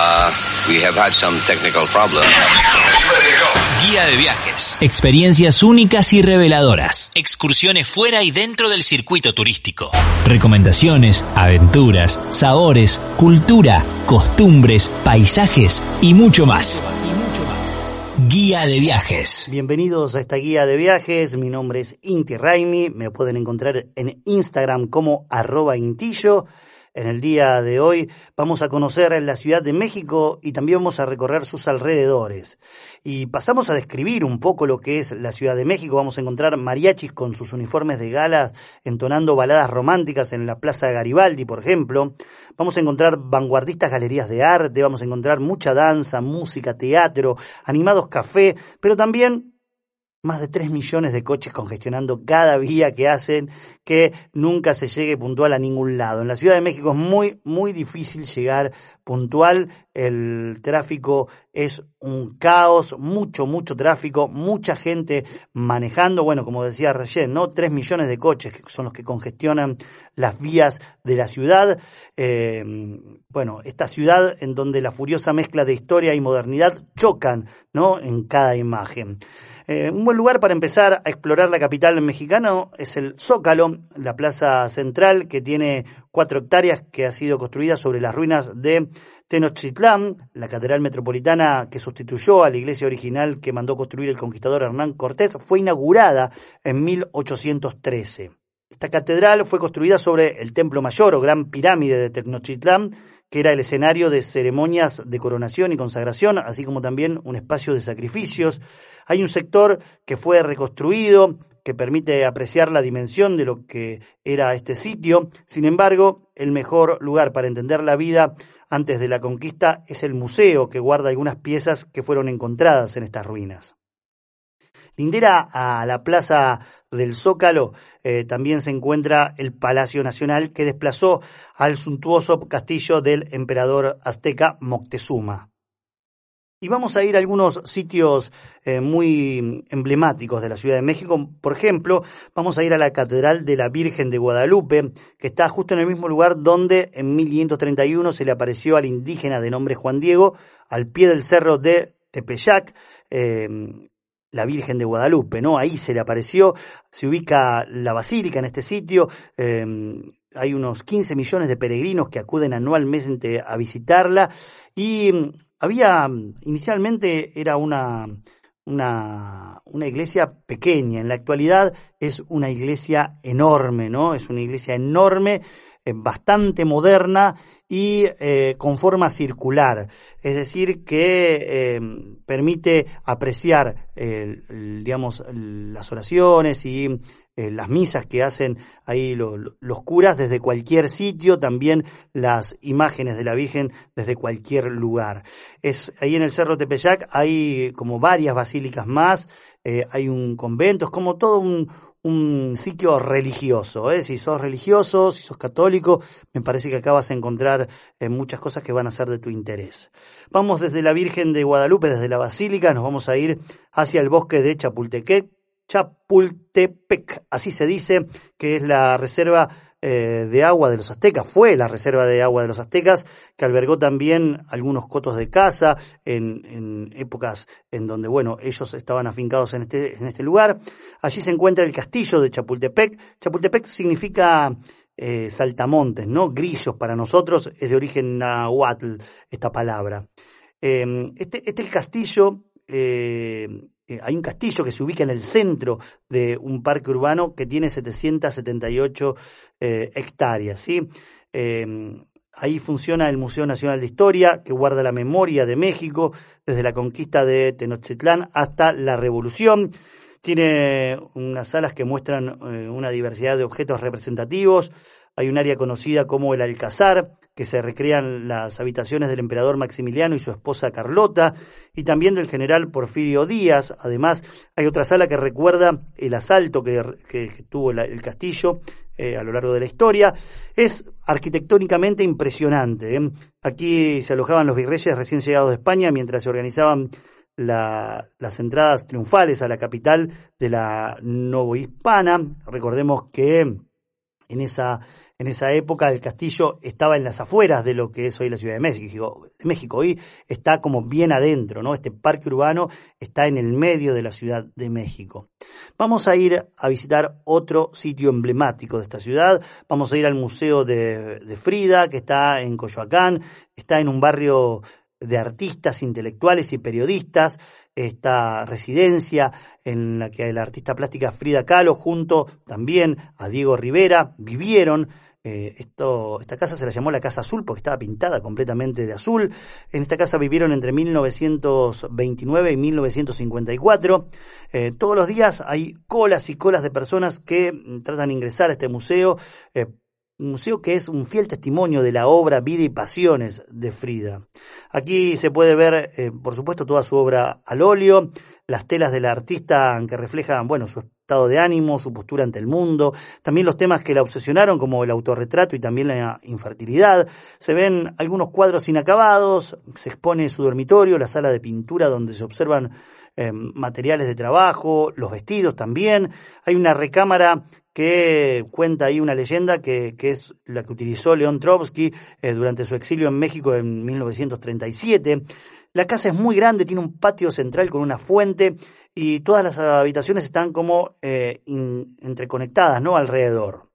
Uh, we have had some technical problems. Guía de viajes. Experiencias únicas y reveladoras. Excursiones fuera y dentro del circuito turístico. Recomendaciones, aventuras, sabores, cultura, costumbres, paisajes y mucho más. Guía de viajes. Bienvenidos a esta guía de viajes. Mi nombre es Inti Raimi. Me pueden encontrar en Instagram como arroba intillo. En el día de hoy vamos a conocer la Ciudad de México y también vamos a recorrer sus alrededores. Y pasamos a describir un poco lo que es la Ciudad de México. Vamos a encontrar mariachis con sus uniformes de gala entonando baladas románticas en la Plaza Garibaldi, por ejemplo. Vamos a encontrar vanguardistas galerías de arte, vamos a encontrar mucha danza, música, teatro, animados café, pero también más de 3 millones de coches congestionando cada vía que hacen que nunca se llegue puntual a ningún lado. En la Ciudad de México es muy, muy difícil llegar puntual. El tráfico es un caos, mucho, mucho tráfico, mucha gente manejando. Bueno, como decía recién, ¿no? 3 millones de coches que son los que congestionan las vías de la ciudad. Eh, bueno, esta ciudad en donde la furiosa mezcla de historia y modernidad chocan, ¿no? En cada imagen. Eh, un buen lugar para empezar a explorar la capital mexicana es el Zócalo, la plaza central que tiene cuatro hectáreas que ha sido construida sobre las ruinas de Tenochtitlán, la catedral metropolitana que sustituyó a la iglesia original que mandó construir el conquistador Hernán Cortés, fue inaugurada en 1813. Esta catedral fue construida sobre el Templo Mayor o Gran Pirámide de Tenochtitlán, que era el escenario de ceremonias de coronación y consagración, así como también un espacio de sacrificios. Hay un sector que fue reconstruido, que permite apreciar la dimensión de lo que era este sitio. Sin embargo, el mejor lugar para entender la vida antes de la conquista es el museo, que guarda algunas piezas que fueron encontradas en estas ruinas. Lindera a la plaza del Zócalo eh, también se encuentra el Palacio Nacional que desplazó al suntuoso castillo del emperador azteca Moctezuma. Y vamos a ir a algunos sitios eh, muy emblemáticos de la Ciudad de México. Por ejemplo, vamos a ir a la Catedral de la Virgen de Guadalupe, que está justo en el mismo lugar donde en 1531 se le apareció al indígena de nombre Juan Diego, al pie del cerro de Tepeyac. Eh, la Virgen de Guadalupe, ¿no? Ahí se le apareció, se ubica la basílica en este sitio, em, hay unos 15 millones de peregrinos que acuden anualmente a visitarla y mm, había, inicialmente era una, una, una, iglesia pequeña, en la actualidad es una iglesia enorme, ¿no? Es una iglesia enorme, eh, bastante moderna y eh, con forma circular, es decir, que eh, permite apreciar, digamos, las oraciones y eh, las misas que hacen ahí los curas desde cualquier sitio, también las imágenes de la Virgen desde cualquier lugar. Es ahí en el Cerro Tepeyac hay como varias basílicas más, hay un convento, es como todo un, un sitio religioso. ¿eh? Si sos religioso, si sos católico, me parece que acá vas a encontrar eh, muchas cosas que van a ser de tu interés. Vamos desde la Virgen de Guadalupe, desde la Basílica, nos vamos a ir hacia el bosque de Chapultepec, Chapultepec, así se dice, que es la reserva eh, de agua de los aztecas, fue la reserva de agua de los aztecas, que albergó también algunos cotos de caza en, en épocas en donde, bueno, ellos estaban afincados en este, en este lugar. Allí se encuentra el castillo de Chapultepec. Chapultepec significa eh, saltamontes, ¿no? Grillos para nosotros, es de origen nahuatl esta palabra. Eh, este, este castillo eh, eh, hay un castillo que se ubica en el centro de un parque urbano que tiene 778 eh, hectáreas. ¿sí? Em, ahí funciona el Museo Nacional de Historia, que guarda la memoria de México desde la conquista de Tenochtitlán hasta la Revolución. Tiene unas salas que muestran una diversidad de objetos representativos. Hay un área conocida como el Alcázar, que se recrean las habitaciones del emperador Maximiliano y su esposa Carlota, y también del general Porfirio Díaz. Además, hay otra sala que recuerda el asalto que, tuvo el castillo eh, a lo largo de la historia. Es arquitectónicamente impresionante. ¿eh? Aquí se alojaban los virreyes recién llegados de España mientras se organizaban las entradas triunfales a la capital de la novohispana. Recordemos que en esa en esa época el castillo estaba en las afueras de lo que es hoy la Ciudad de México. De México. Hoy está como bien adentro, ¿no? Este parque urbano está en el medio de la Ciudad de México. Vamos a ir a visitar otro sitio emblemático de esta ciudad. Vamos a ir al Museo de, de Frida, que está en Coyoacán. Está en un barrio de artistas intelectuales y periodistas, esta residencia en la que la artista plástica Frida Kahlo junto también a Diego Rivera vivieron eh, esta casa se la llamó la Casa Azul porque estaba pintada completamente de azul. En esta casa vivieron entre 1929 y 1954. Eh, todos los días hay colas y colas de personas que mm, tratan de ingresar a este museo. Eh, un museo que es un fiel testimonio de la obra, vida y pasiones de Frida. Aquí se puede ver, por supuesto, toda su obra al óleo, las telas del artista que reflejan, bueno, su estado de ánimo, su postura ante el mundo, también los temas que la obsesionaron como el autorretrato y también la infertilidad. Se ven algunos cuadros inacabados, se expone su dormitorio, la sala de pintura donde se observan eh, materiales de trabajo, los vestidos también. Hay una recámara que cuenta ahí una leyenda que, es la que utilizó León Trotsky eh, durante su exilio en México en 1937. La casa es muy grande, tiene un patio central con una fuente y todas las habitaciones están como eh, entreconectadas, ¿no? Alrededor.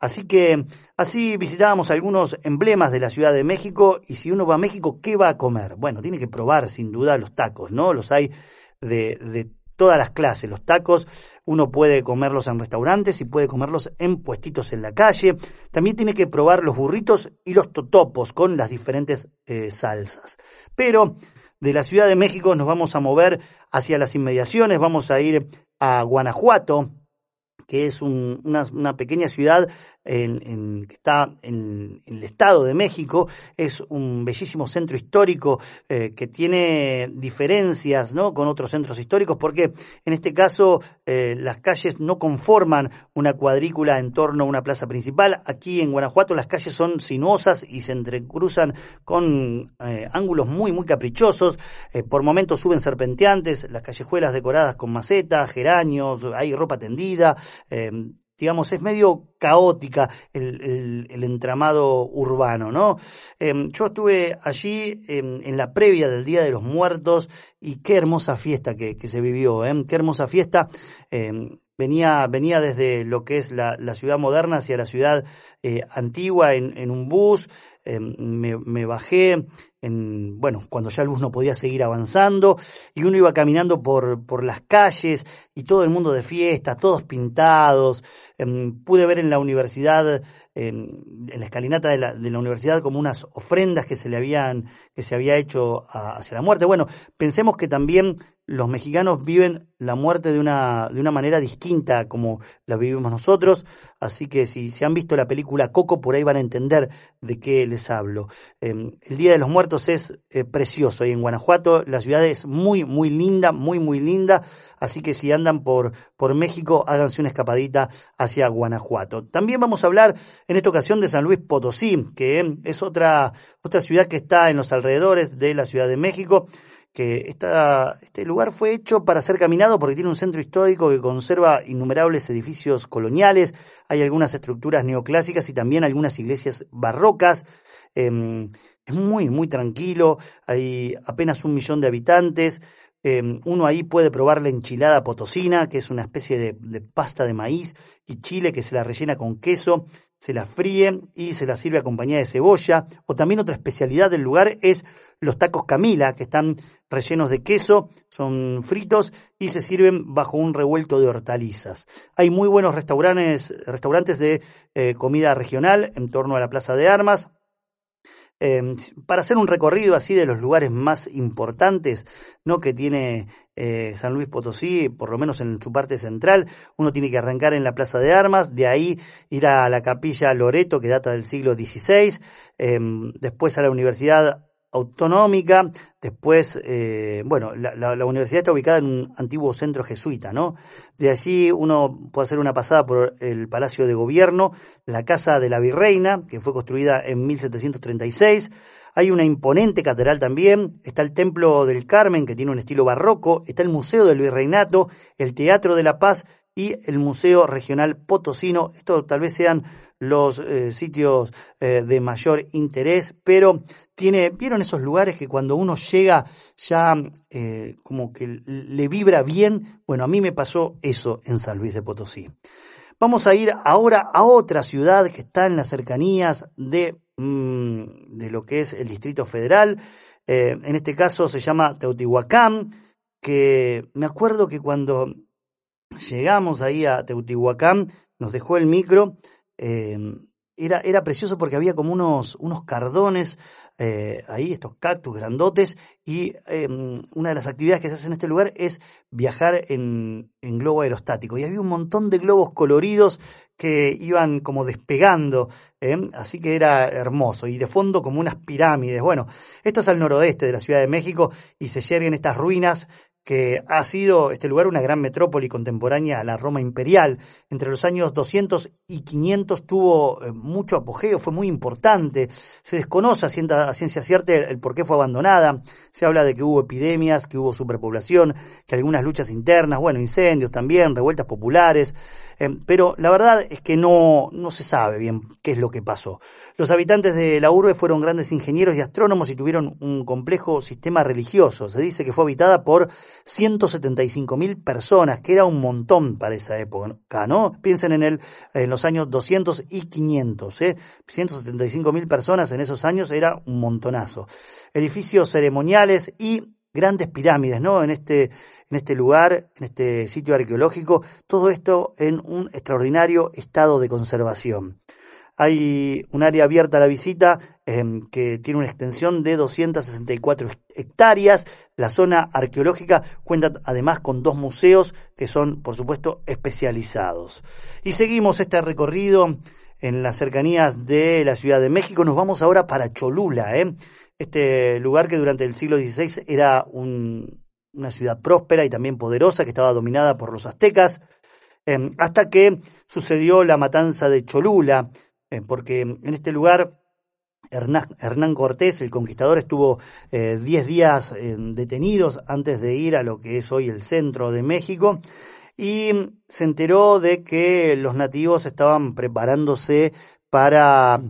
Así que así visitábamos algunos emblemas de la Ciudad de México y si uno va a México, ¿qué va a comer? Bueno, tiene que probar sin duda los tacos, ¿no? Los hay de, todas las clases. Los tacos uno puede comerlos en restaurantes y puede comerlos en puestitos en la calle. También tiene que probar los burritos y los totopos con las diferentes eh, salsas. Pero de la Ciudad de México nos vamos a mover hacia las inmediaciones, vamos a ir a Guanajuato, que es una, una, pequeña ciudad en, que está en, el Estado de México, es un bellísimo centro histórico eh, que tiene diferencias ¿no? con otros centros históricos, porque en este caso eh, las calles no conforman una cuadrícula en torno a una plaza principal. Aquí en Guanajuato las calles son sinuosas y se entrecruzan con eh, ángulos muy, muy caprichosos. por momentos suben serpenteantes, las callejuelas decoradas con macetas, geranios, hay ropa tendida digamos, es medio caótica el, entramado urbano, ¿no? Em, yo estuve allí em, en la previa del Día de los Muertos y qué hermosa fiesta que, se vivió, ¿eh? Qué hermosa fiesta. Em, venía, venía desde lo que es la, ciudad moderna hacia la ciudad eh, antigua en, un bus, me, me bajé, en, bueno, cuando ya el bus no podía seguir avanzando y uno iba caminando por, por las calles y todo el mundo de fiesta, todos pintados. Em, pude ver en la universidad, en la escalinata de la, de la, universidad como unas ofrendas que se le habían, que se había hecho hacia la muerte. Bueno, pensemos que también los mexicanos viven la muerte de una, de una manera distinta como la vivimos nosotros, así que si se han visto la película Coco, por ahí van a entender de qué les hablo. Em, el Día de los Muertos es eh, precioso y en Guanajuato la ciudad es muy, muy linda, muy, muy linda, así que si andan por, por México, háganse una escapadita hacia Guanajuato. También vamos a hablar en esta ocasión de San Luis Potosí, que es otra, otra ciudad que está en los alrededores de la Ciudad de México que este lugar fue hecho para ser caminado porque tiene un centro histórico que conserva innumerables edificios coloniales, hay algunas estructuras neoclásicas y también algunas iglesias barrocas. Em, es muy, muy tranquilo, hay apenas un millón de habitantes. Em, uno ahí puede probar la enchilada potosina, que es una especie de, de pasta de maíz y chile que se la rellena con queso se la fríe y se la sirve acompañada de cebolla. O también otra especialidad del lugar es los tacos Camila, que están rellenos de queso, son fritos y se sirven bajo un revuelto de hortalizas. Hay muy buenos restaurantes, restaurantes de eh, comida regional en torno a la Plaza de Armas. Em, para hacer un recorrido así de los lugares más importantes ¿no? que tiene eh, San Luis Potosí, por lo menos en su parte central, uno tiene que arrancar en la Plaza de Armas, de ahí ir a la capilla Loreto, que data del siglo XVI, em, después a la Universidad autonómica, después, eh, bueno, la, universidad está ubicada en un antiguo centro jesuita, ¿no? De allí uno puede hacer una pasada por el Palacio de Gobierno, la Casa de la Virreina, que fue construida en 1736, hay una imponente catedral también, está el Templo del Carmen, que tiene un estilo barroco, está el Museo del Virreinato, el Teatro de la Paz y el Museo Regional Potosino. Esto tal vez sean los eh, sitios eh, de mayor interés, pero tiene, ¿vieron esos lugares que cuando uno llega ya eh, como que le vibra bien? Bueno, a mí me pasó eso en San Luis de Potosí. Vamos a ir ahora a otra ciudad que está en las cercanías de, mm, de lo que es el Distrito Federal. en este caso se llama Teotihuacán, que me acuerdo que cuando llegamos ahí a Teotihuacán, nos dejó el micro Em, era, era precioso porque había como unos, unos cardones eh, ahí, estos cactus grandotes, y em, una de las actividades que se hace en este lugar es viajar en, en globo aerostático. Y había un montón de globos coloridos que iban como despegando, ¿eh? así que era hermoso. Y de fondo como unas pirámides. Bueno, esto es al noroeste de la Ciudad de México y se yerguen estas ruinas que ha sido este lugar una gran metrópoli contemporánea a la Roma imperial. Entre los años 200 y 500 tuvo eh, mucho apogeo, fue muy importante. Se desconoce a ciencia cierta el por qué fue abandonada. Se habla de que hubo epidemias, que hubo superpoblación, que algunas luchas internas, bueno, incendios también, revueltas populares. Eh, pero la verdad es que no, no se sabe bien qué es lo que pasó. Los habitantes de la urbe fueron grandes ingenieros y astrónomos y tuvieron un complejo sistema religioso. Se dice que fue habitada por 175 mil personas, que era un montón para esa época, ¿no? Piensen en, el, en los años 200 y 500, ¿eh? 175 mil personas en esos años era un montonazo. Edificios ceremoniales y grandes pirámides, ¿no? En este, en este lugar, en este sitio arqueológico, todo esto en un extraordinario estado de conservación. Hay un área abierta a la visita em, que tiene una extensión de 264 hectáreas. La zona arqueológica cuenta además con dos museos que son, por supuesto, especializados. Y seguimos este recorrido en las cercanías de la Ciudad de México. Nos vamos ahora para Cholula, ¿eh? Este lugar que durante el siglo XVI era una ciudad próspera y también poderosa que estaba dominada por los aztecas, em, hasta que sucedió la matanza de Cholula, eh, porque en este lugar Hernán, Cortés, el conquistador, estuvo 10 eh, días eh, detenidos antes de ir a lo que es hoy el centro de México y se enteró de que los nativos estaban preparándose para,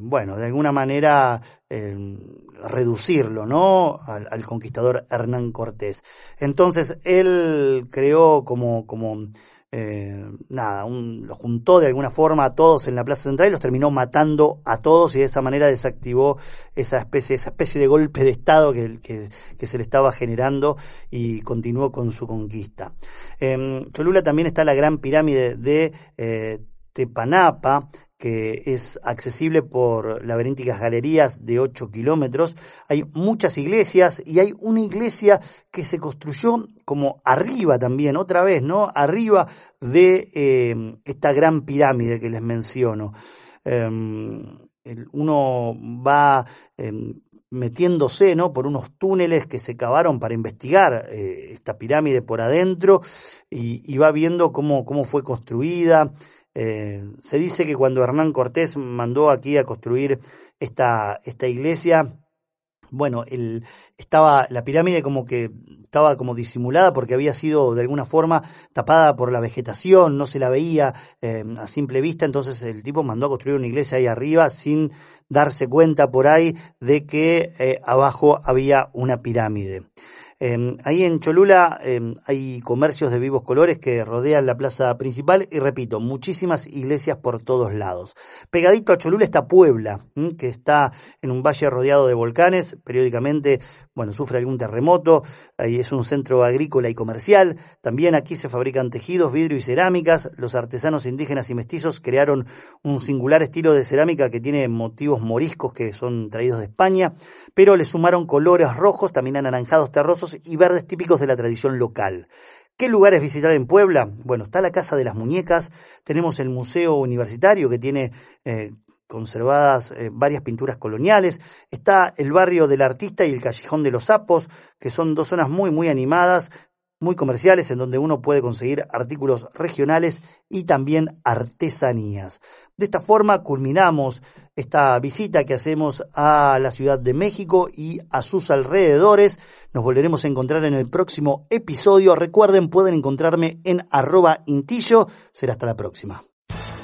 bueno, de alguna manera reducirlo, ¿no? Al, conquistador Hernán Cortés. Entonces él creó como, como eh, nada, un, lo juntó de alguna forma a todos en la Plaza Central y los terminó matando a todos y de esa manera desactivó esa especie, esa especie de golpe de Estado que, que, se le estaba generando y continuó con su conquista. En Cholula también está la gran pirámide de eh, Tepanapa, que es accesible por laberínticas galerías de 8 kilómetros. Hay muchas iglesias y hay una iglesia que se construyó como arriba también, otra vez, ¿no? Arriba de eh, esta gran pirámide que les menciono. Em, uno va em, metiéndose ¿no? por unos túneles que se cavaron para investigar eh, esta pirámide por adentro y, y va viendo cómo, cómo fue construida, eh, se dice que cuando Hernán Cortés mandó aquí a construir esta, esta iglesia, bueno, estaba la pirámide como que estaba como disimulada porque había sido de alguna forma tapada por la vegetación, no se la veía eh, a simple vista, entonces el tipo mandó a construir una iglesia ahí arriba sin darse cuenta por ahí de que eh, abajo había una pirámide. Em, ahí en Cholula em, hay comercios de vivos colores que rodean la plaza principal y repito, muchísimas iglesias por todos lados. Pegadito a Cholula está Puebla, que está en un valle rodeado de volcanes, periódicamente, bueno, sufre algún terremoto, ahí es un centro agrícola y comercial, también aquí se fabrican tejidos, vidrio y cerámicas, los artesanos indígenas y mestizos crearon un singular estilo de cerámica que tiene motivos moriscos que son traídos de España, pero le sumaron colores rojos, también anaranjados terrosos y verdes típicos de la tradición local. ¿Qué lugares visitar en Puebla? Bueno, está la Casa de las Muñecas, tenemos el Museo Universitario que tiene eh, conservadas eh, varias pinturas coloniales, está el barrio del artista y el callejón de los sapos, que son dos zonas muy muy animadas, muy comerciales en donde uno puede conseguir artículos regionales y también artesanías. De esta forma culminamos esta visita que hacemos a la Ciudad de México y a sus alrededores. Nos volveremos a encontrar en el próximo episodio. Recuerden, pueden encontrarme en arroba intillo. Será hasta la próxima.